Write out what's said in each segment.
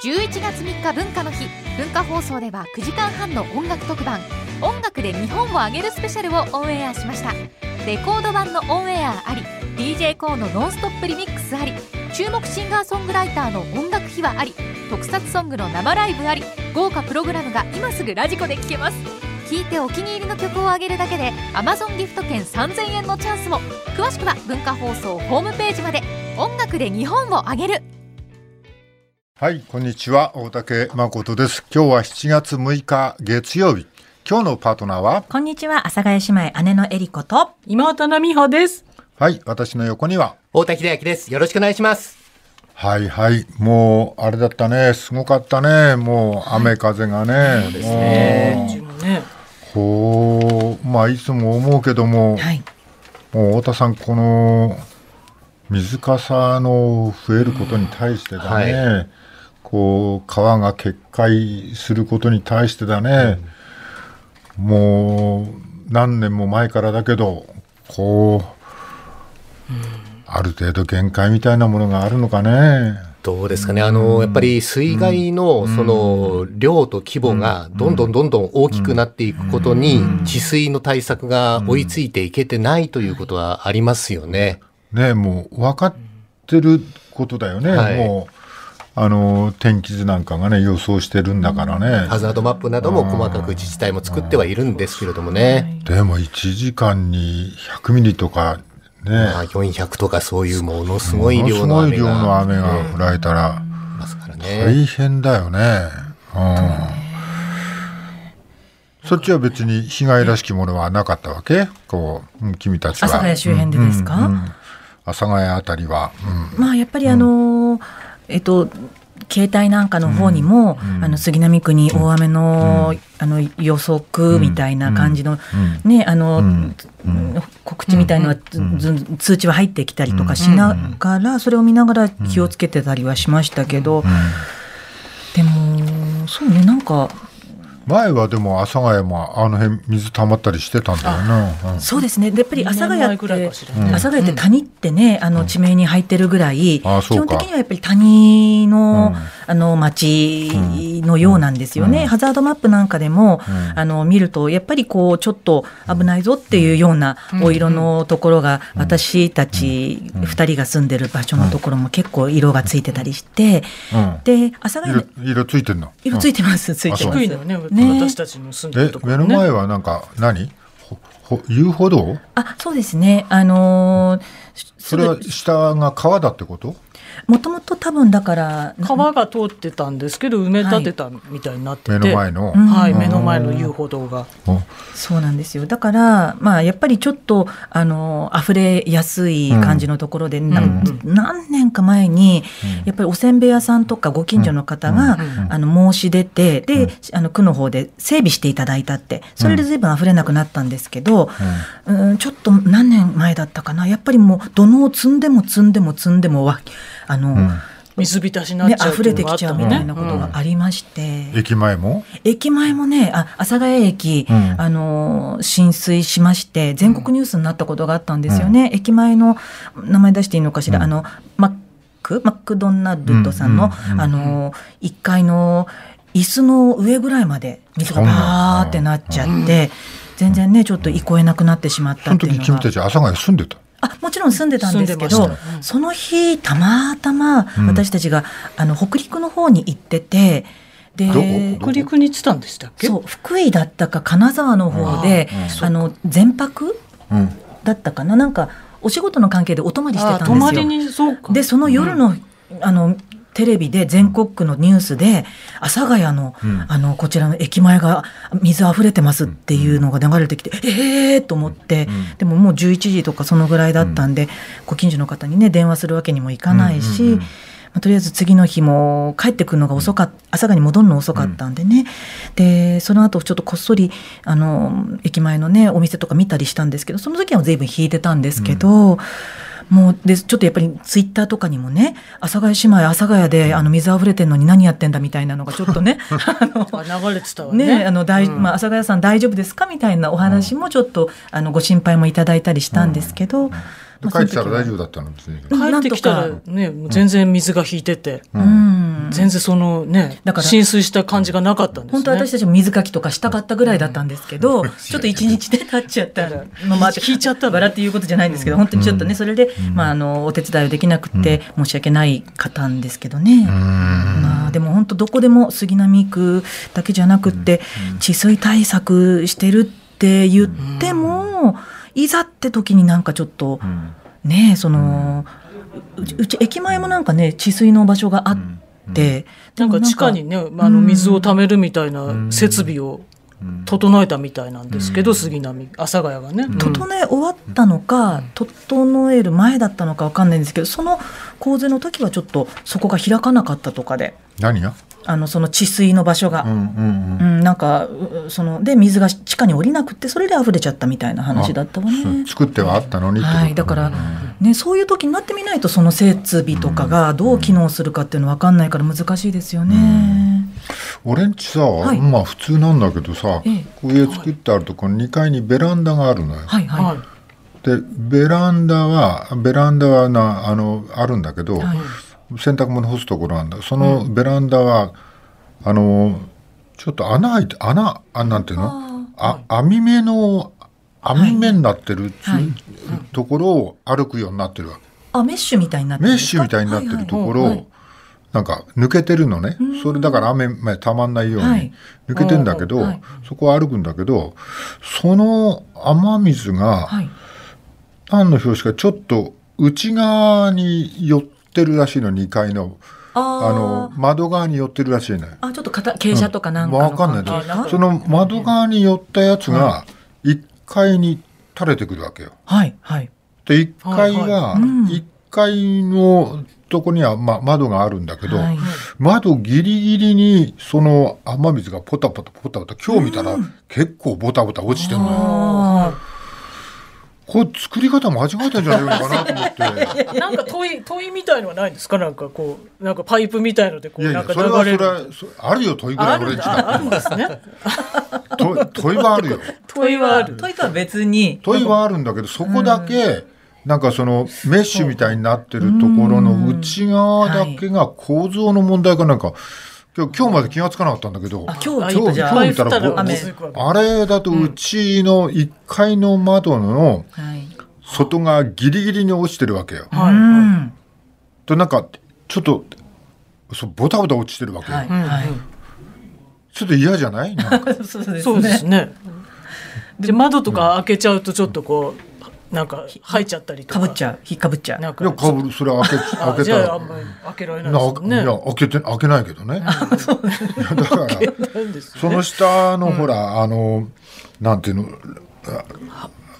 11月3日文化の日。文化放送では9時間半の音楽特番「音楽で日本をあげるスペシャル」をオンエアしました。レコード版のオンエアあり d j k o のノンストップリミックスあり注目シンガーソングライターの音楽秘話あり特撮ソングの生ライブあり豪華プログラムが今すぐラジコで聴けます。聴いてお気に入りの曲をあげるだけで Amazon ギフト券3000円のチャンスも。詳しくは文化放送ホームページまで。音楽で日本をあげる。はい、こんにちは。大竹誠です。今日は7月6日月曜日。今日のパートナーは？こんにちは、阿佐ヶ谷姉妹、姉のえりこと。今田奈美穂です。はい、私の横には大田秀明です。よろしくお願いします。はいはい、もうあれだったね。すごかったね。もう雨風がね。そうですね。ねこう、まあいつも思うけども、はい。もう太田さんこの水かさの増えることに対してだね。はこう川が決壊することに対してだね。もう何年も前からだけどこう、ある程度限界みたいなものがあるのかね。どうですかね。あの、やっぱり水害のその量と規模がどんどんどんどん大きくなっていくことに、治水の対策が追いついていけてないということはありますよね。ねもう分かってることだよね。はいもうあの天気図なんかがね予想してるんだからね。ハザードマップなども細かく自治体も作ってはいるんですけれどもね。でも1時間に100ミリとかね。まあ、400とかそういうものすごい量のものすごい雨が量の雨が降られたら。大変だよね。うん。そっちは別に被害らしきものはなかったわけ？こう、うん君たちは。阿佐ヶ谷周辺でですか、うんうん阿佐ヶ谷あたりは。うんまあ、やっぱりあのーえっと、携帯なんかの方にも、あの杉並区に大雨の,、あの予測みたいな感じの、ねあの、告知みたいのは、ず通知は入ってきたりとかしながら、それを見ながら気をつけてたりはしましたけど、でもそうねなんか前はでも阿佐ヶ谷もあの辺水溜まったりしてたんだよな。うん。そうですね。でやっぱり阿佐ヶ谷って、阿佐ヶ谷って谷ってね、あの地名に入ってるぐらい、うか。本的にはやっぱり谷の、あの町のようなんですよね。ハザードマップなんかでも、あの見るとやっぱりこうちょっと危ないぞっていうようなお色のところが、私たち二人が住んでる場所のところも結構色がついてたりして、うん。で阿佐ヶ谷色色ついてんの？色ついてます。ついてます。低いのよねね私たちの住んでるえところね。目の前はなんか何？ほほ遊歩道？あ、そうですね。あのーそれは下が川だってこと？もともと多分だから川が通ってたんですけど埋め立てたみたいになってて、目の前の。はい、目の前の遊歩道が。お。そうなんですよ。だからまあやっぱりちょっとあの溢れやすい感じのところで、な何年か前に、やっぱりおせんべい屋さんとかご近所の方が、あの申し出てで、あの区の方で整備していただいたってそれで随分溢れなくなったんですけど、うん。ちょっと何年前だったかな。やっぱりもう土のを積んでも積んでも積んでもわあの、水浸しになっね、ちゃう溢れてきちゃうみたいなことうんがありまして。駅前も？駅前もね、あ、阿佐ヶ谷駅、うん。あのー、浸水しまして、全国ニュースになったことがあったんですよね。駅前の、名前出していいのかしら、あの、マック、マクドナルドさんの、うんうんあのー、1階の椅子の上ぐらいまで水がバーってなっちゃって、全然ね、ちょっと憩えなくなってしまったそのっていうのが。時君た。ち阿佐ヶ谷住んでたあもちろん住んでたんですけど住んその日たまたまん。私たちが、あの北陸の方に行っててで北陸に行ってたんでしたっけ？そう福井だったか金沢の方でうんあの全泊うん。だったかな？なんかお仕事の関係でお泊まりしてあたんですよ。泊まりにそうか。でその夜の,、あのテレビで全国区のニュースで阿佐ヶ谷の,、ん。あのこちらの駅前が水あふれてますっていうのが流れてきて、ええー、と思って、でももう11時とかそのぐらいだったんで、ご近所の方にね電話するわけにもいかないし、うんうんうん。まあ、とりあえず次の日も帰ってくるのが遅かっ朝霞に戻るの遅かったんでね、でその後ちょっとこっそりあの駅前のねお店とか見たりしたんですけどその時は随分引いてたんですけど。もうでちょっとやっぱりツイッターとかにもね阿佐ヶ谷姉妹阿佐ヶ谷であの水あふれてんのに何やってんだみたいなのが ちょっとねあのあ流れてたわね。ね、あの大、まあ、阿佐ヶ谷さん大丈夫ですか？みたいなお話もちょっと、あのご心配もいただいたりしたんですけど、で帰ってきたら大丈夫だったの？別に。うん。帰ってきたらね、全然水が引いてて、うん。全然そのねだから浸水した感じがなかったんですね。本当は私たちも水かきとかしたかったぐらいだったんですけど、ちょっと一日で経っちゃったのもあって、引いちゃったの。バラっていうことじゃないんですけど、本当にちょっとね、それで、まあ、あの、お手伝いをできなくて、申し訳ない方んですけどね。まあ、でも本当どこでも杉並区だけじゃなくって、治水対策してるって言っても、いざって時になんかちょっと、ねその、うちうち駅前もなんかね、治水の場所があって、なんか地下にねあの水を貯めるみたいな設備を整えたみたいなんですけど、杉並阿佐ヶ谷がね。整え終わったのか、整える前だったのかわかんないんですけどその洪水の時はちょっとそこが開かなかったとかで。何が？あのその治水の場所が、うんうんうん。なんかうそので水が地下に降りなくてそれで溢れちゃったみたいな話だったわうん。ね。作ってはあったのにはい、だから、ね、そういう時になってみないとその設備とかがどう機能するかっていうの分かんないから難しいですよね。俺んちさ、い。まあ普通なんだけどさ、ええ。上作ってあるとこの2階にベランダがあるのよ。はいはい、はい。でベランダはベランダはなあのあるんだけど、はい洗濯物干すところなんだ。そのベランダは、あのちょっと穴開いて穴あなんていうの？あ網目の網目になってる、はい。ところを歩くようになってるわけ。あメッシュみたいになってる。メッシュみたいになってるところを、なんか抜けてるのね、それだから雨まあたまんないように、はい。抜けてんだけど、はい。そこを歩くんだけどその雨水が、はい。何の表紙かちょっと内側に寄ってるらしいの2階の。あの窓側に寄ってるらしいのよ。あちょっと傾傾斜とかなんかのわかんない。その窓側に寄ったやつが1階に垂れてくるわけよ。はいはい。で1階ははい。うん。1階のとこには、ま、窓があるんだけど、はい窓ギリギリにその雨水がポタポタポタポタ今日見たら結構ボタボタ落ちてんのよ。あこれ作り方間違えたんじゃないのかなと思って。なんか問い問いみたいのはないんですか？なんかこうなんかパイプみたいのでこいうやいやなんかそれはそれ流れるあるよ問いぐらあい俺んちああるんだですね。と問いはあるよ。問いはある。問いとは別に。問いはあるんだけどそこだけなんかそのメッシュみたいになってるところの内側だけが構造の問題かなんか今日今日まで気がつかなかったんだけどあ今日ちょっ今日とじゃあ今日見たらあれだとうちの1階の窓のはい。外側ギリギリに落ちてるわけよ。はいうんとなんかちょっとそうボタボタ落ちてるわけよ。はいはい。ちょっと嫌じゃない？なんか。そうですね。そうですね。で窓とか開けちゃうとちょっとこうなんか入っちゃったりとか。かぶっちゃう。引っかぶっちゃう。なんか。いやかぶる。それ開けあ開けたら。じゃああんまり開けられないですね。いや開けて開けないけどね。いやだからね。その下のほら、あのなんていうの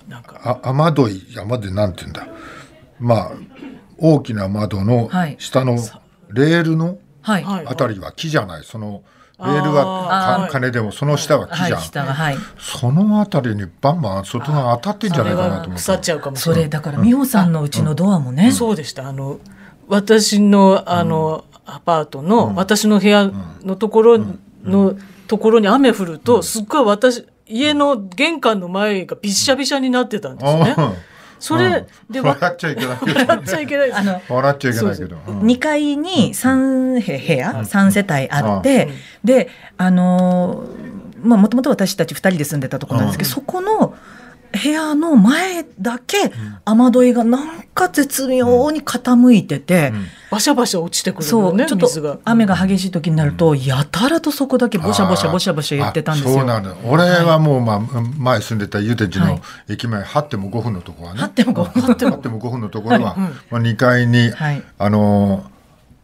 なんか。あ雨どい雨どいなんていうんだ。まあ大きな窓のはい。下のレールのあたりは木じゃない。そのレールは金でもその下は木じゃん、はいはい。そのあたりにバンバン外が当たってんじゃないかなと思って腐っちゃうかも。それだから美穂さんのうちのドアもね。そうでした。あの私のあの、アパートの、私の部屋のところの、ところに雨降ると、すっごい私家の玄関の前がびっしゃびしゃになってたんですね。うん。それでわ笑っちゃいけないけど。笑っちゃいけないあの笑っちゃいけないけど。うん。2階に3部屋、3世帯あって、で、あのーまあ、もともと私たち2人で住んでたところなんですけど、そこの部屋の前だけ雨どいがなんか絶妙に傾いてて、バシャバシャ落ちてくるそう、ちょっと。雨が激しい時になると、やたらとそこだけボシャボシャボシャボシャ言ってたんですよ。俺はもう、まあ、前住んでたゆでちのはい。駅前8っても5分のところはね。あってもこう8っても5分のところは、まあ、2階に、はい。あのー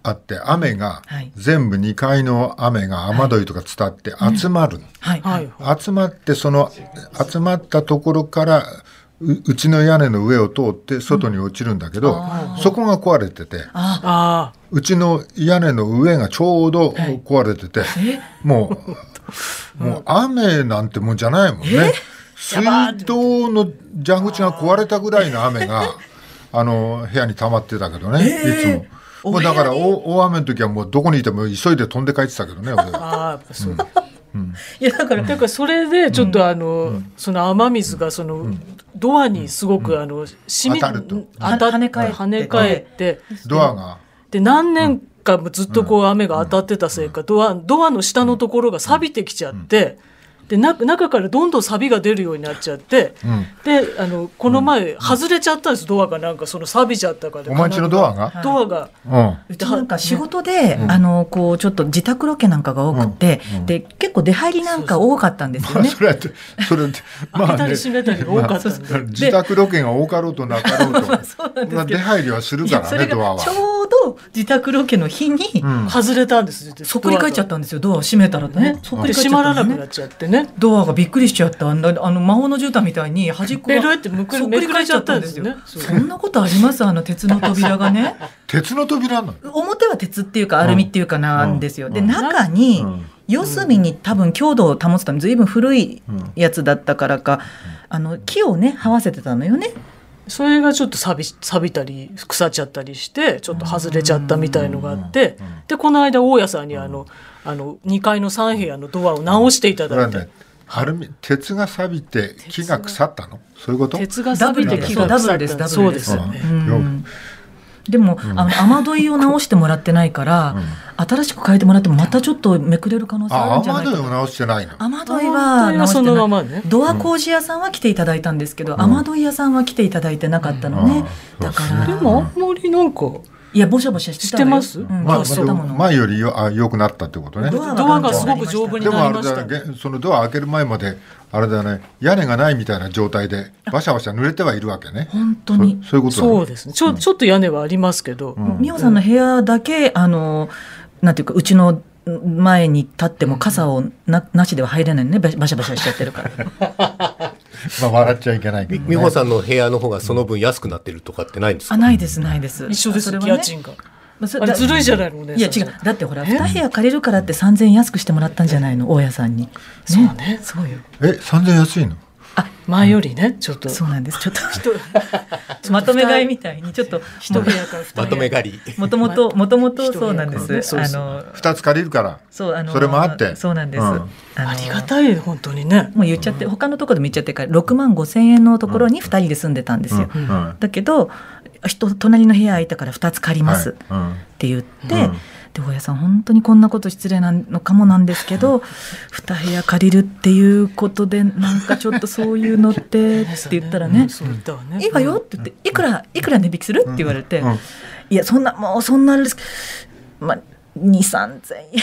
あって雨が、はい。全部2階の雨が雨どいとか伝って集まる、はい、ははい。い、集まってその集まったところからううちの屋根の上を通って外に落ちるんだけど、そこが壊れててうちの屋根の上がちょうど壊れてて、もう、もう雨なんてもんじゃないもんね。水道の蛇口が壊れたぐらいの雨が、あの、部屋に溜まってたけどね、いつも。もうだから大大雨の時はもうどこにいても急いで飛んで帰ってたけどね、俺あああやっぱそう。いやだからだからそれでちょっとあの、その雨水がその、ドアにすごく、あの染み当たると。当たっ跳ね返って。跳ね返って。ドアが。で何年かもずっとこう雨が当たってたせいか、ドアドアの下のところが錆びてきちゃって、でな中からどんどん錆びが出るようになっちゃって、ん。であのこの前外れちゃったんですドアが。なんかその錆びちゃったから。お前んちのドアが？ドアが。うん。うちなんか仕事で、あのこうちょっと自宅ロケなんかが多くて、で結構出入りなんか多かったんですよね。それってそれってまあね。開けたり閉めたりが多かったんで、自宅ロケが多かろうとなかろうと。そうなんですけど。まあ出入りはするからねドアは自宅ロケの日に、うん。外れたんですそっくり返っちゃったんですよ。ドアを閉めたらね。そっくでり返っち閉まゃったのね。らなくなっちゃってね。ドアがびっくりしちゃった。あのあの魔法の絨毯みたいに端っこがそっくり返っちゃったんですよそんなことあります？あの鉄の扉がね。鉄の扉なの？表は鉄っていうかアルミっていうかなんですよ、でうん。中に、うん。四隅に多分強度を保つために随分古いやつだったからか、あの木をね這わせてたのよねそれがちょっと錆び錆びたり腐っちゃったりしてちょっと外れちゃったみたいのがあってでこの間大家さんにあのあの2階の3部屋のドアを直していただいて。アルミ鉄が錆びて木が腐ったの？そういうこと？鉄が錆びて木がダブ腐った。ルですダブそうルですよね。うんでも、あの雨どいを直してもらってないから、新しく変えてもらってもまたちょっとめくれる可能性あるあんじゃないかと。雨どいを直してないの？雨どいは直してそのまないまねドア工事屋さんは来ていただいたんですけど、雨どい屋さんは来ていただいてなかったのね、うん。だからでもあんまりなんかいやぼしゃぼしゃしてたわよ。してます？うん、まあ、前よりよあ良くなったってことね。ドアはドアがすごく丈夫にでもあれなりました。だねそのドア開ける前まであれだね。屋根がないみたいな状態でバシャバシャ濡れてはいるわけね。本当に。そそういうことだね。そうですね。ちょちょっと屋根はありますけど、美穂さんの部屋だけあのなんていうかうちの前に立っても傘をななしでは入れないのね。バシャバシャしちゃってるから。まあ笑っちゃいけないけど、ね、美穂さんの部屋の方がその分安くなってるとかってないんですか？あないですないです。一緒です。それはね。よ家賃が。まあれずるいじゃないのお姉さんいや違う。だってほら2部屋借りるからって3000円安くしてもらったんじゃないの？大家さんに、そうね。そうよ。え三千安いの？前よりねちょっと。そうなんです。ちょっと。まとめ買いみたいにちょっと一部屋から二部屋。まとめ借り。もともともともとそうなんです。ねあの二つ借りるから。そうあのそれもあって。そうなんです、うん。あのありがたい本当にね。もう言っちゃって、他のところでも言っちゃってるから6万5千円のところに2人で住んでたんですよ、うん。うん。だけど人隣の部屋空いたから2つ借りますっはい。うん。て言って、うんで大家さん本当にこんなこと失礼なのかもなんですけど2部屋借りるっていうことでなんかちょっとそういうのって って言ったらね。いいわよって言って、いくら、いくら値引きするって言われて、うん。いや、そんな、もうそんなあれです。まあ、2、3千円。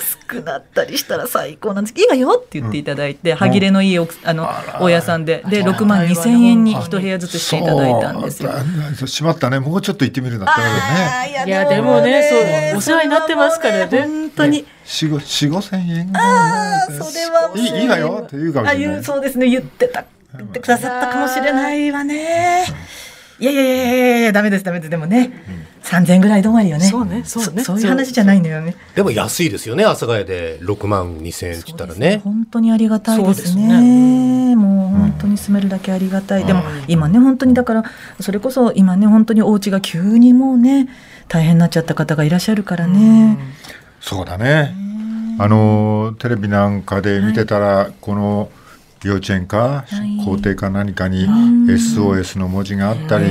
安くなったりしたら最高なんです。けど、いいわよって言っていただいて、歯切れのいい奥あの、大家さんで、で、6万2千円に一部屋ずつしていただいたんですよ。そうしまったね。もうちょっと行ってみるんだったらね。いやでもねそうお世話になってますからね本当に。四五四五千円。ああ、それはいいいいわよって言うかもあ、しれない言う、そうですね、言ってた、言ってくださったかもしれないわね。いやいやいやいやいや、ダメです、ダメです、でもね、3000円ぐらい止まりよね。そうねそうねそういう話じゃないんだよね。でも安いですよね、阿佐ヶ谷で6万2千円って言ったらね。本当にありがたいですそうですね。もう本当に住めるだけありがたい。でも今ね本当にだからそれこそ今ね本当にお家が急にもうね大変になっちゃった方がいらっしゃるからね。そうだね。あのテレビなんかで見てたら、この幼稚園か、い。校庭か何かに SOS の文字があったり、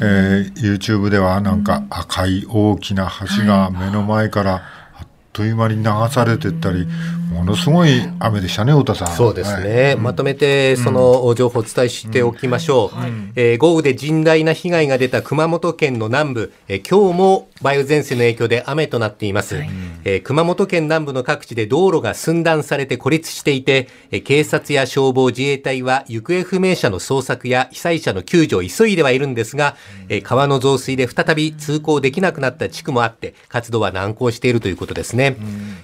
えー YouTube ではなんか赤い大きな橋が目の前からあっという間に流されてったり、ものすごい雨でしたね、太田さん。そうですはい。ね、まとめてその情報をお伝えしておきましょう、えー豪雨で甚大な被害が出た熊本県の南部、えー今日も梅雨前線の影響で雨となっています、えー熊本県南部の各地で道路が寸断されて孤立していて、えー警察や消防自衛隊は行方不明者の捜索や被災者の救助を急いではいるんですが、えー川の増水で再び通行できなくなった地区もあって活動は難航しているということですね、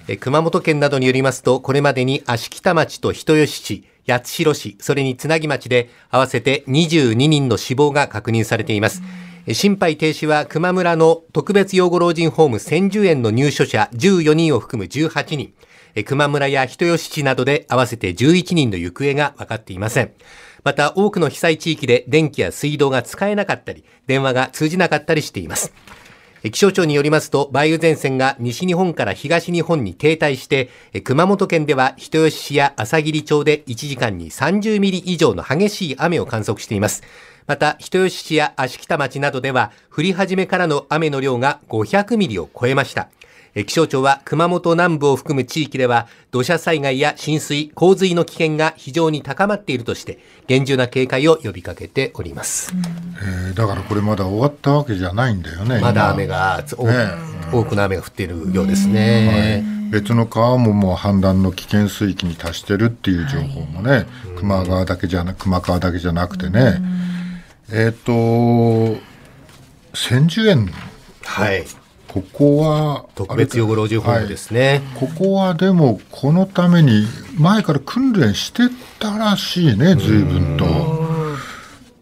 えー熊本県などによりますとこれまでに芦北町と人吉市八代市、それにつなぎ町で合わせて22人の死亡が確認されています。心肺停止は熊村の特別養護老人ホーム千住園の入所者14人を含む18人、熊村や人吉市などで合わせて11人の行方が分かっていません。また多くの被災地域で電気や水道が使えなかったり、電話が通じなかったりしています。気象庁によりますと、梅雨前線が西日本から東日本に停滞して、熊本県では人吉市や朝霧町で1時間に30ミリ以上の激しい雨を観測しています。また、人吉市や足北町などでは、降り始めからの雨の量が500ミリを超えました。気象庁は熊本南部を含む地域では土砂災害や浸水、洪水の危険が非常に高まっているとして厳重な警戒を呼びかけております。えーだからこれまだ終わったわけじゃないんだよね。まだ今雨が、つ多くの雨が降っているようですね。別の川ももう氾濫の危険水域に達してるっていう情報もね、球磨川だけじゃな球磨川だけじゃなくてね、えっ、と千住園はい。ここは特別養護老人ホームですね。ここはでもこのために前から訓練してたらしいね随分と。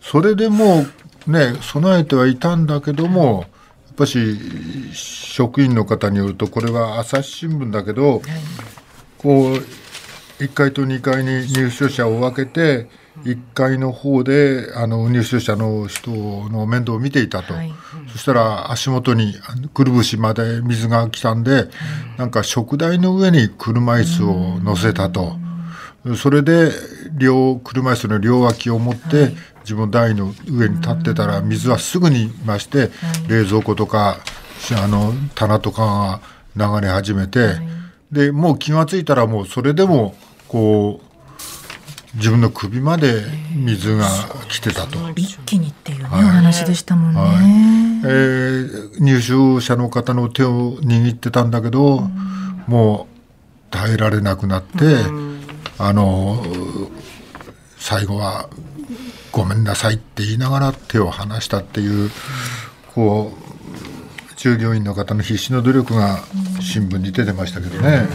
それでもうね備えてはいたんだけどもやっぱし職員の方によるとこれは朝日新聞だけど、こう1階と2階に入所者を分けて1階の方であの入所者の人の面倒を見ていたと、はい。そしたら足元にくるぶしまで水が来たんで、なんか食台の上に車椅子を乗せたと、それで両車椅子の両脇を持って、自分台の上に立ってたら水はすぐに増して、冷蔵庫とかしあの棚とかが流れ始めて、でもう気が付いたらもうそれでもこう自分の首まで水が来てたと。一気にっていうね、お話でしたもんね。えー入所者の方の手を握ってたんだけど、もう耐えられなくなって、あの最後は「ごめんなさい」って言いながら手を離したっていうこう従業員の方の必死の努力が新聞に出てましたけどね。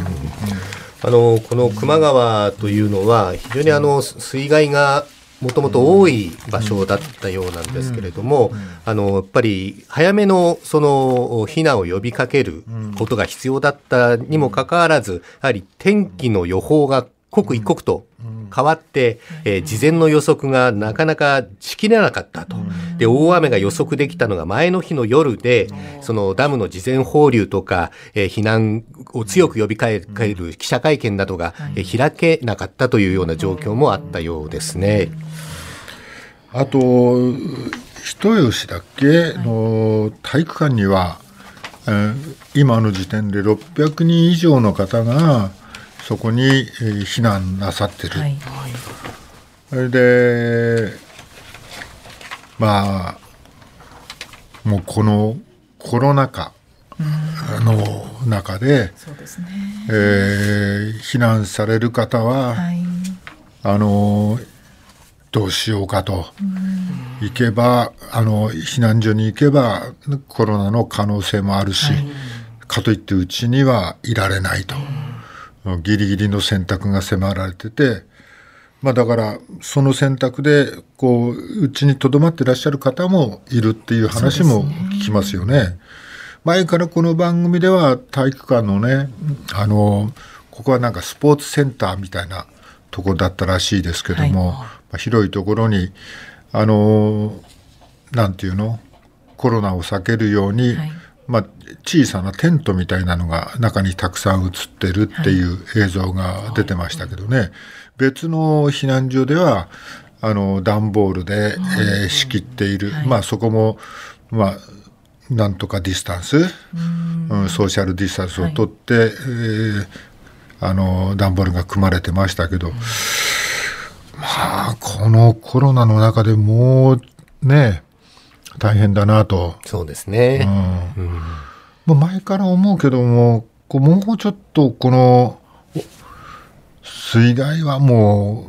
あのこの球磨川というのは非常にあの水害がもともと多い場所だったようなんですけれども、あのやっぱり早めのその避難を呼びかけることが必要だったにもかかわらず、やはり天気の予報が刻一刻と変わって、えー事前の予測がなかなかしきれなかったと。で、大雨が予測できたのが前の日の夜で、そのダムの事前放流とか、えー避難を強く呼びかける記者会見などが、えー開けなかったというような状況もあったようですね。あと人吉だっけ？の体育館には、えー今の時点で600人以上の方がそこに、えー避難なさってる。はい。それでまあもうこのコロナ禍の中で、そうですね。えー避難される方は、はい。あのどうしようかと、行けばあの避難所に行けばコロナの可能性もあるし、かといってうちにはいられないと、ギリギリの選択が迫られてて、まあ、だからその選択でこううちにとどまってらっしゃる方もいるっていう話も聞きますよね。前からこの番組では体育館のねあのここはなんかスポーツセンターみたいなところだったらしいですけども、まあ、広いところにあのなんていうの？コロナを避けるように、はいまあ、小さなテントみたいなのが中にたくさん映ってるっていう映像が出てましたけどね、別の避難所ではあの段ボールで、えー仕切っている、まあそこもまあなんとかディスタンス、うん。ソーシャルディスタンスを取って、えーあの段ボールが組まれてましたけど、まあこのコロナの中でもうね大変だなと。そうですね。もう前から思うけどもこうもうちょっとこのお水害はも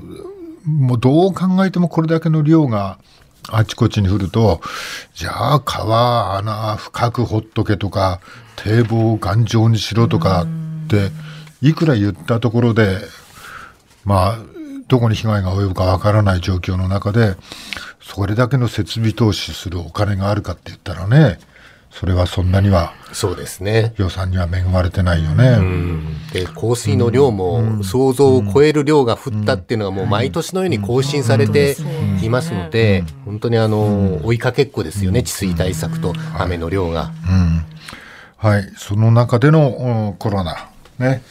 うもうどう考えてもこれだけの量があちこちに降るとじゃあ川穴深く掘っとけとか堤防を頑丈にしろとかっていくら言ったところでまあどこに被害が及ぶかわからない状況の中でそれだけの設備投資するお金があるかって言ったらねそれはそんなにはそうですね。予算には恵まれてないよね。で降水の量も想像を超える量が降ったっていうのがもう毎年のように更新されていますので本当にあの追いかけっこですよね治水対策と雨の量が。はい、その中でのうんコロナ。ね、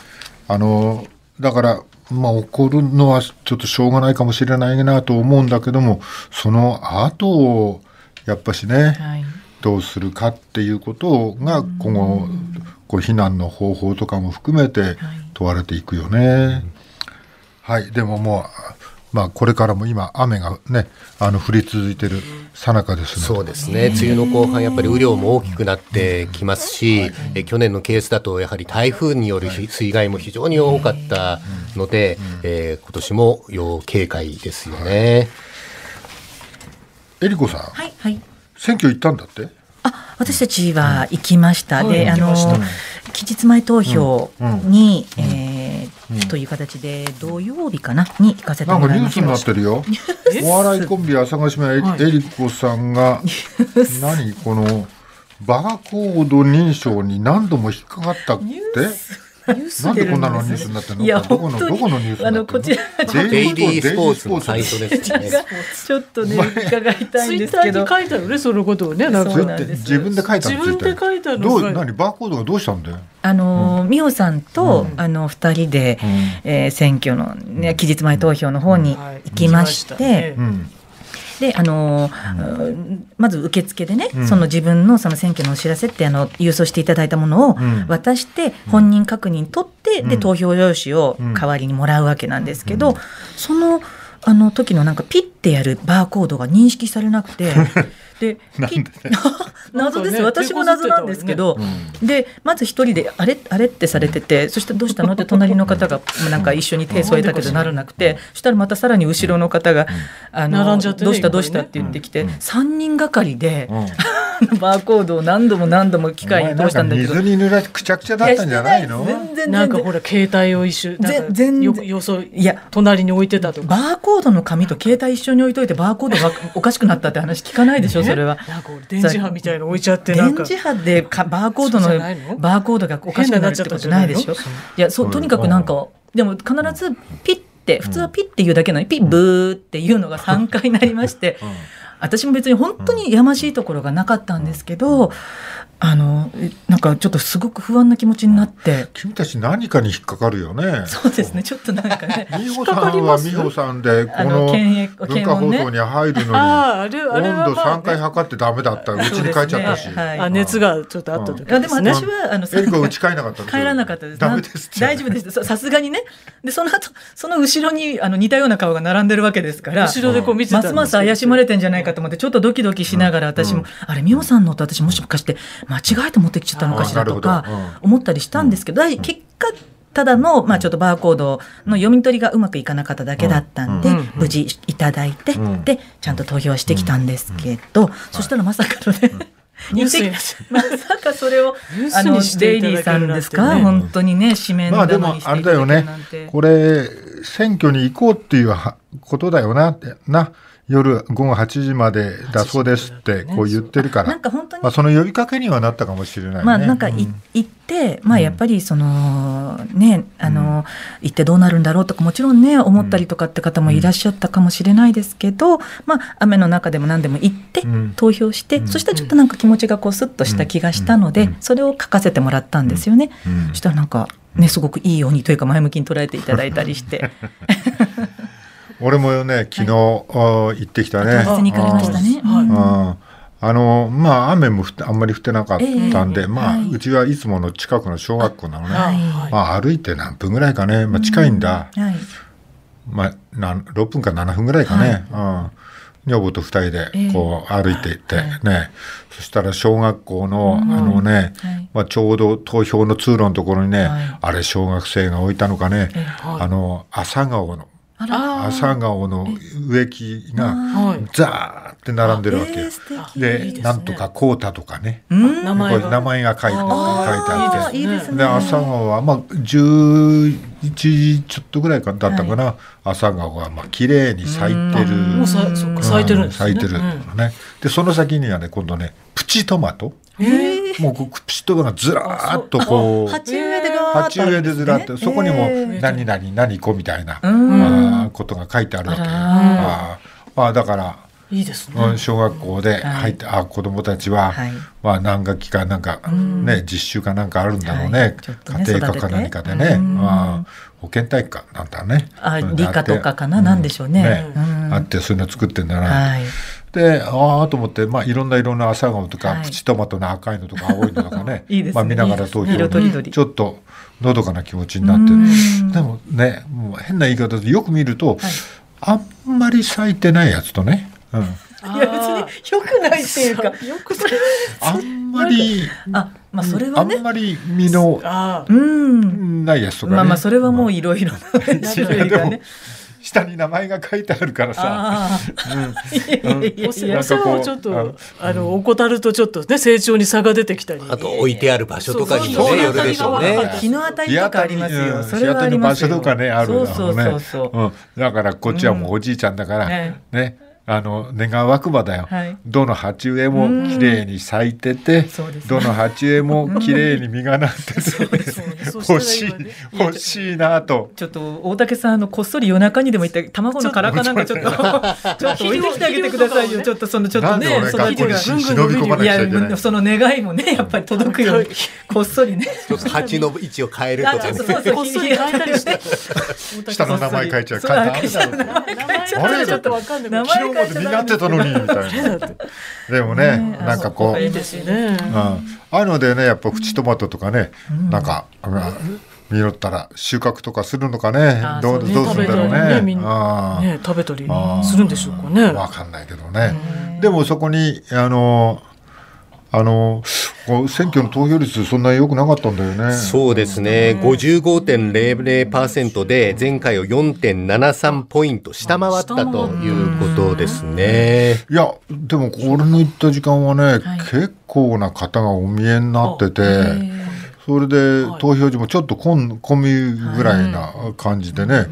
あのだからまあ起こるのはちょっとしょうがないかもしれないなと思うんだけども、その後をやっぱしね、はい。どうするかっていうことが今後こう避難の方法とかも含めて問われていくよね。はい、でももうまあこれからも今雨がねあの降り続いてる最中ですので。そうですね。梅雨の後半やっぱり雨量も大きくなってきますし、え去年のケースだとやはり台風による水害も非常に多かったので、えー今年も要警戒ですよね。えりこさん、はいはい。選挙行ったんだって？あ私たちは行きました、はいであの行きました。期日前投票うん。に、えーという形で土曜日かな？に行かせてもなんからニュースにないましったてるよ。お笑いコンビ朝ヶ島えりこさんが何？このバーコード認証に何度も引っかかったって？ニュースなんでこんな出のニュースになってんの？いやどこの本当にどこのニュースにあなってんの？のこちらデイリースポーツのサイトですね。ちょっとね伺いたいんツイッですけど。ターに書いてあるねそのことをねなんかそうなんです。自分で書いたの？自分で書いたのどうが何？バーコードがどうしたんだよ？あの美穂さんと、あの二人で、えー選挙の、ね、期日前投票の方にはい。行きまして、うん。であのうんまず受付でね、うん。その自分のその選挙のお知らせってあの郵送していただいたものをうん。渡して本人確認取って、うん。で投票用紙をうん。代わりにもらうわけなんですけど、そのあの時のなんかピッてやるバーコードが認識されなくて で 謎です、私も謎なんですけど、でまず一人であれあれってされててそしてどうしたの？って隣の方が なんか一緒に手添えたけどならなくてそしたらまたさらに後ろの方が「あのどうした？どうした?」って言ってきて3人がかりでうん。バーコードを何度も何度も機械に通したんだけど。水に濡らしくちゃくちゃだったんじゃないの？全然なんかほら携帯を一緒全然。よよそいや隣に置いてたとか。バーコードの紙と携帯一緒に置いといてバーコードがおかしくなったって話聞かないでしょそれは。なんか俺電磁波みたいなの置いちゃって電磁波でか。バーコードのバーコードがおかしくなるってことないでしょ。いやそうとにかくなんかでも必ずピッて普通はピッて言うだけなのにピッブーっていうのが3回なりまして私も別に本当にやましいところがなかったんですけどあのなんかちょっとすごく不安な気持ちになって。君たち何かに引っかかるよね。そうですね。ちょっとなんかね 美穂さんは美穂さんでこあの文化放送に入るのに あああれあれは温度まあ3回測ってダメだったらうちに帰っちゃったし。あ熱がちょっとあった時でも私はあのエリコはうち帰らなかった帰らなかったです。ダメです大丈夫です。ささすがにね。で、その後、その後ろにあの似たような顔が並んでるわけですから。後ろでこう見てますます怪しまれてんじゃないかと思って、ちょっとドキドキしながら私も、あれ、美穂さんのと私もしかして間違えて持ってきちゃったのかしらとか思ったりしたんですけど、結果、ただの、まあちょっとバーコードの読み取りがうまくいかなかっただけだったんで、無事いただいて、うん。で、ちゃんと投票してきたんですけど、そしたらまさかのね、まさかそれをあのにしてデイリーさんですか、ね本当にね紙面まあでもあれだよね。これ選挙に行こうっていうはことだよなってな夜午後8時までだそうですってこう言ってるから、なんか本当にまあ、その呼びかけにはなったかもしれないね。まあなんかい、うん行ってまあやっぱりそのねあの、行ってどうなるんだろうとかもちろんね思ったりとかって方もいらっしゃったかもしれないですけど、まあ雨の中でも何でも行ってうん。投票して、うん。そしたらちょっとなんか気持ちがこうスッとした気がしたので、うん。それを書かせてもらったんですよね。うん。そしたらなんかねすごくいいようにというか前向きに捉えていただいたりして 俺もね昨日、あ行ってきたね。に行かれましたね。はい。うん。うんあのまあ雨も降ってあんまり降ってなかったんで、ええまあ、はい。うちはいつもの近くの小学校なのね、はい。まあ、歩いて何分ぐらいかね、まあ、近いんだ、はい。まあ、なん6分か7分ぐらいかね、うん、女房と2人でこう歩いていってね、そしたら小学校のあのね、はい。まあ、ちょうど投票の通路のところにね、はい。あれ小学生が置いたのかね、はい。あの朝顔の朝顔の植木がはい。ザーって並んでるわけよ。でいいですね。なんとかこうたとかね、うん。名前が。書いてあって。ですね。で朝顔はまあ11時ちょっとぐらいかだったかな、朝顔はまあ綺麗に咲いてる。咲いてるんですね。咲いてるのね、でその先にはね今度ねプチトマト。えー。もうこうピシッとがずらーっとこう鉢植えでずらっとそこにもえ何々何子みたいな、うん。あーことが書いてあるわけ。あら。あだからいいですね。うん小学校で入って、あ子供たちは、はい。まあ何学期かなんか、ね実習かなんかあるんだろうね、はい。ね家庭科か何かでね、あ、保健体育かなんだね。あうん理科とかかななんでしょうね。うん。あってそういうの作ってんだな、はいでああと思って、まあ、いろんな色の朝顔とか、はい。プチトマトの赤いのとか青いのとかね。ね。まあ、見ながら投票色とりどり。ちょっとのどかな気持ちになって。うん。でもねもう変な言い方でよく見ると、あんまり咲いてないやつとね、うん、いや別に良くないっていうか よくない。あんまりあまあそれはね。あんまり実のあうん。ないやつとかね、まあまあそれはもういろいろな種類がね下に名前が書いてあるからさ、ああいやいやいやあ。いやお世話をちょっとあの怠るとちょっとね成長に差が出てきたり。あと置いてある場所とかにもそうねよるでしょうね。日の当たりとかありますよ。それはあ日当たりのりますよ。場所とかねあるだろうねそうそうそうそう。うん、だからこっちはもうおじいちゃんだから、うんねあの願わくばだよ、はいどの鉢植えも綺麗に咲いてて、ねどの鉢植えも綺麗に実がなってて、そう欲しいね欲しいなと。ちょっと大竹さんあのこっそり夜中にでも行って卵の殻かなんかちょっと ちょっと置いてきてあげてくださいよ。ちょっとそのちょっとねそのがここに忍び込まなくいやその願いもねやっぱり届くように こっそりね。ちょっと鉢の位置を変えるとかねあそう。そうそうこっそり変えたりして。下の名前書いちゃう。あれ？ちょっとわかんない。名前昨日まで実なってたのにみたいな。でもね、なんかこう、ねいいですね。うん、ああいうのでねやっぱプチトマトとかね、なんかあ実ったら収穫とかするのかねあどうねどうするんだろうねねね食べたりするんでしょうかね。わかんないけどねでもそこにあのあの選挙の投票率そんなに良くなかったんだよね。そうですね。55.00%で前回を4.73ポイント下回ったということですね。いやでも俺の行った時間はね、はい。結構な方がお見えになってて、それで投票所もちょっと混混みぐらいな感じでね、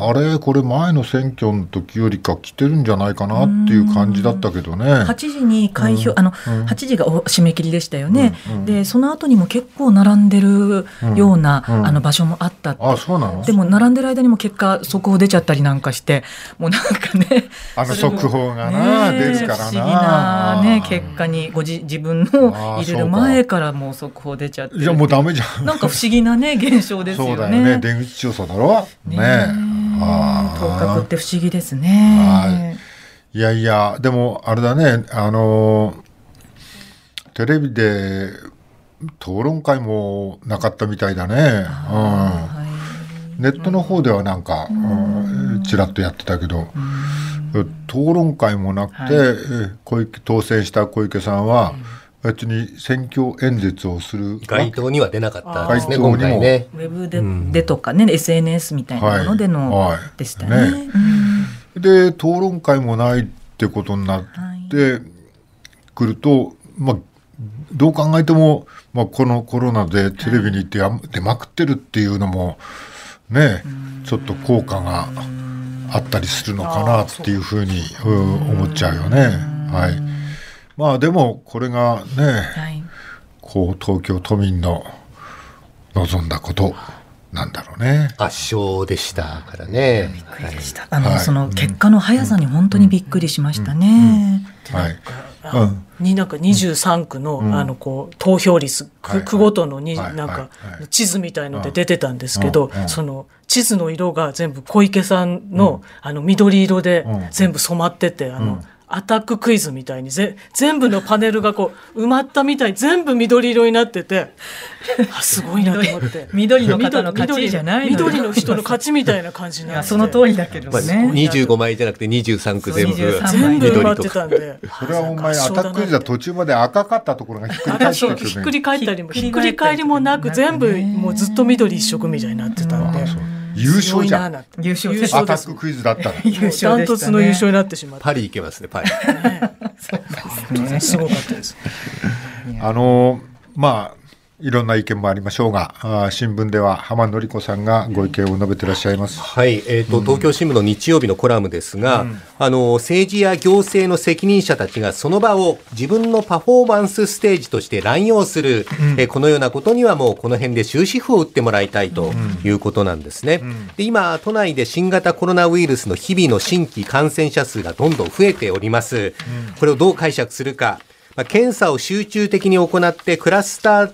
あれこれ前の選挙の時よりか来てるんじゃないかなっていう感じだったけどね。8時に開票、あの8時がお締め切りでしたよね、でその後にも結構並んでるような、うんあの場所もあったあそうなの？でも並んでる間にも結果速報出ちゃったりなんかしてもうなんかねあの速報がな、ねえ出るからな。不思議なね結果にごじ自分の入れる前からもう速報出ちゃっていやもうダメじゃん。なんか不思議なね現象ですよね。そうだよね出口調査だろ。ねあ頭角って不思議ですはね。いやいやでもあれだねあのテレビで討論会もなかったみたいだね。はい。うん、ネットの方ではなんか、うん。ちらっとやってたけど、討論会もなくて、小池当選した小池さんは、別に選挙演説をする街頭には出なかったですね、街頭にも。今回ね。ウェブで,、でとかね SNS みたいなものでの、はい。はい。でしたね。ね。うん。で討論会もないってことになってくると、まあどう考えても、まあ、このコロナでテレビに行ってや出まくってるっていうのもねちょっと効果があったりするのかなっていうふうにうん思っちゃうよね。はい、まあでもこれがねはい。こう東京都民の望んだことなんだろうね。圧勝でしたからね。はいあの、はい。その結果の速さに本当にびっくりしましたね。はい。になんか23区の,、ん。あのこう投票率、はい区区ごとのに、はいなんか地図みたいので出てたんですけど、その地図の色が全部小池さんの,、あの緑色でうん。全部染まってて、あのうんアタッククイズみたいにぜ全部のパネルがこう埋まったみたい全部緑色になっててあすごいなと思って。緑の方の勝ちじゃない緑の人の勝ちみたいな感じにいなってやその通りだけどまあ、ね。25枚じゃなくて23区全部そう23全部埋まって緑とか。たんで それはお前アタックイズは途中まで赤かったところがひっくりあ返しそうひっく。り返ったりもひっくり返ったりもなく全部ねもうずっと緑一色みたいになってたんであそう優勝じゃん。優勝優です。アタッククイズだったら。優勝でしたね。ダントツの優勝になってしまってパリ行けますね、パリ。すごかったです。あのまあいろんな意見もありましょうが、あ新聞では浜典子さんがご意見を述べてらっしゃいます。はい、えっ、ー、と、東京新聞の日曜日のコラムですが、うん、あの政治や行政の責任者たちがその場を自分のパフォーマンスステージとして乱用する、うん、えこのようなことにはもうこの辺で終止符を打ってもらいたいということなんですね。うん、で今都内で新型コロナウイルスの日々の新規感染者数がどんどん増えております。これをどう解釈するか。まあ、検査を集中的に行ってクラスター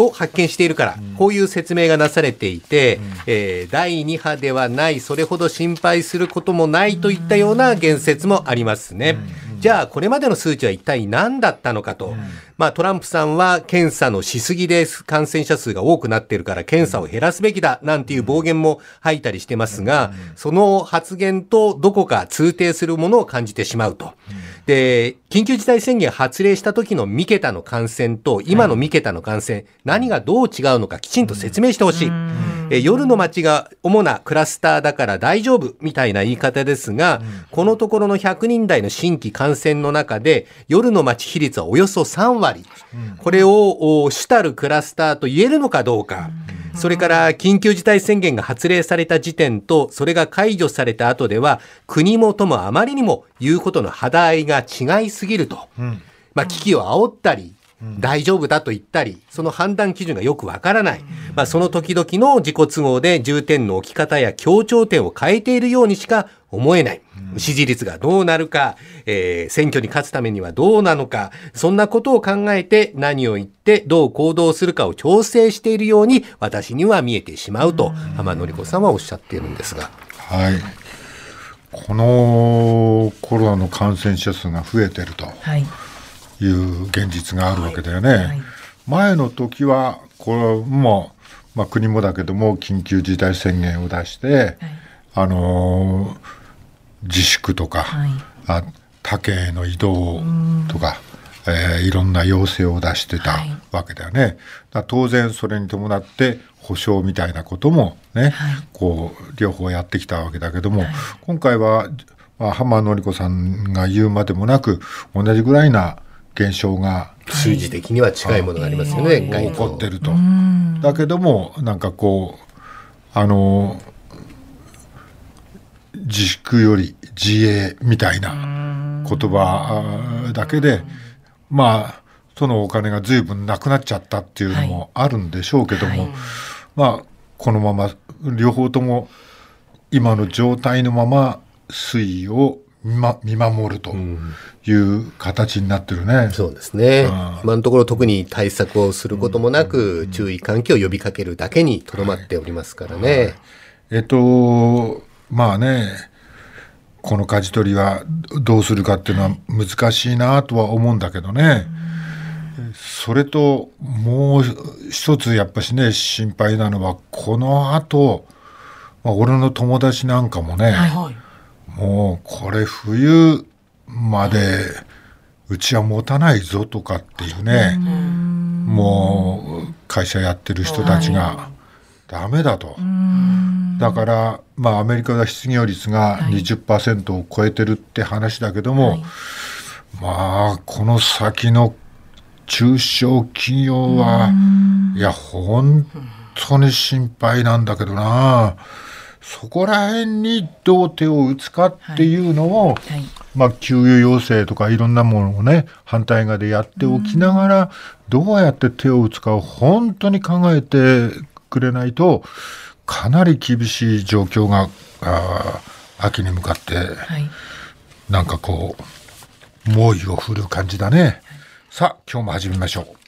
を発見しているから、こういう説明がなされていて、うん、えー、第2波ではない、それほど心配することもないといったような言説もありますね。じゃあ、これまでの数値は一体何だったのかと。まあ、トランプさんは検査のしすぎで感染者数が多くなっているから検査を減らすべきだなんていう暴言も吐いたりしてますが、その発言とどこか通底するものを感じてしまうと。で、緊急事態宣言発令した時の三桁の感染と今の三桁の感染、何がどう違うのかきちんと説明してほしい。え夜の街が主なクラスターだから大丈夫みたいな言い方ですが、このところの100人台の新規感染の中で夜の街比率はおよそ3割。これを主たるクラスターと言えるのかどうか。それから緊急事態宣言が発令された時点とそれが解除された後では国もともあまりにも言うことの肌合いが違いすぎると、うん、まあ、危機を煽ったり大丈夫だと言ったり、その判断基準がよくわからない。まあ、その時々の自己都合で重点の置き方や強調点を変えているようにしか思えない。支持率がどうなるか、えー、選挙に勝つためにはどうなのか、そんなことを考えて何を言ってどう行動するかを調整しているように私には見えてしまうと浜典子さんはおっしゃっているんですが。はい。このコロナの感染者数が増えてると。はいいう現実があるわけだよね。はいはい、前の時はこれも、まあ、国もだけども緊急事態宣言を出して、はい、あのー、自粛とか、あ他県への移動とか。えー、いろんな要請を出してたわけだよね。だ当然それに伴って保証みたいなこともね、はい、こう両方やってきたわけだけども、はい、今回は、まあ、浜典子さんが言うまでもなく同じぐらいな現象が数字的には近いものがありますよね、起こってると。だけどもなんかこうあの自粛より自衛みたいな言葉だけでまあそのお金が随分なくなっちゃったっていうのもあるんでしょうけども、はい。はい、まあこのまま両方とも今の状態のまま推移を見守るという形になってるね。そうですね。今のところ特に対策をすることもなく、注意喚起を呼びかけるだけにとどまっておりますからね。はい、えっと、まあね、この舵取りはどうするかっていうのは難しいなとは思うんだけどね。それともう一つやっぱしね心配なのはこの後、まあ、俺の友達なんかもね、はいもうこれ冬までうちは持たないぞとかっていうねもう会社やってる人たちがダメだと。だからまあアメリカが失業率が20%を超えてるって話だけども、はい、まあこの先の中小企業はいや本当に心配なんだけどな。そこら辺にどう手を打つかっていうのを、はい。はい、まあ、給与要請とかいろんなものをね反対側でやっておきながら、どうやって手を打つかを本当に考えてくれないとかなり厳しい状況があ秋に向かって、はい、なんかこう猛威を振る感じだね。さあ今日も始めましょう。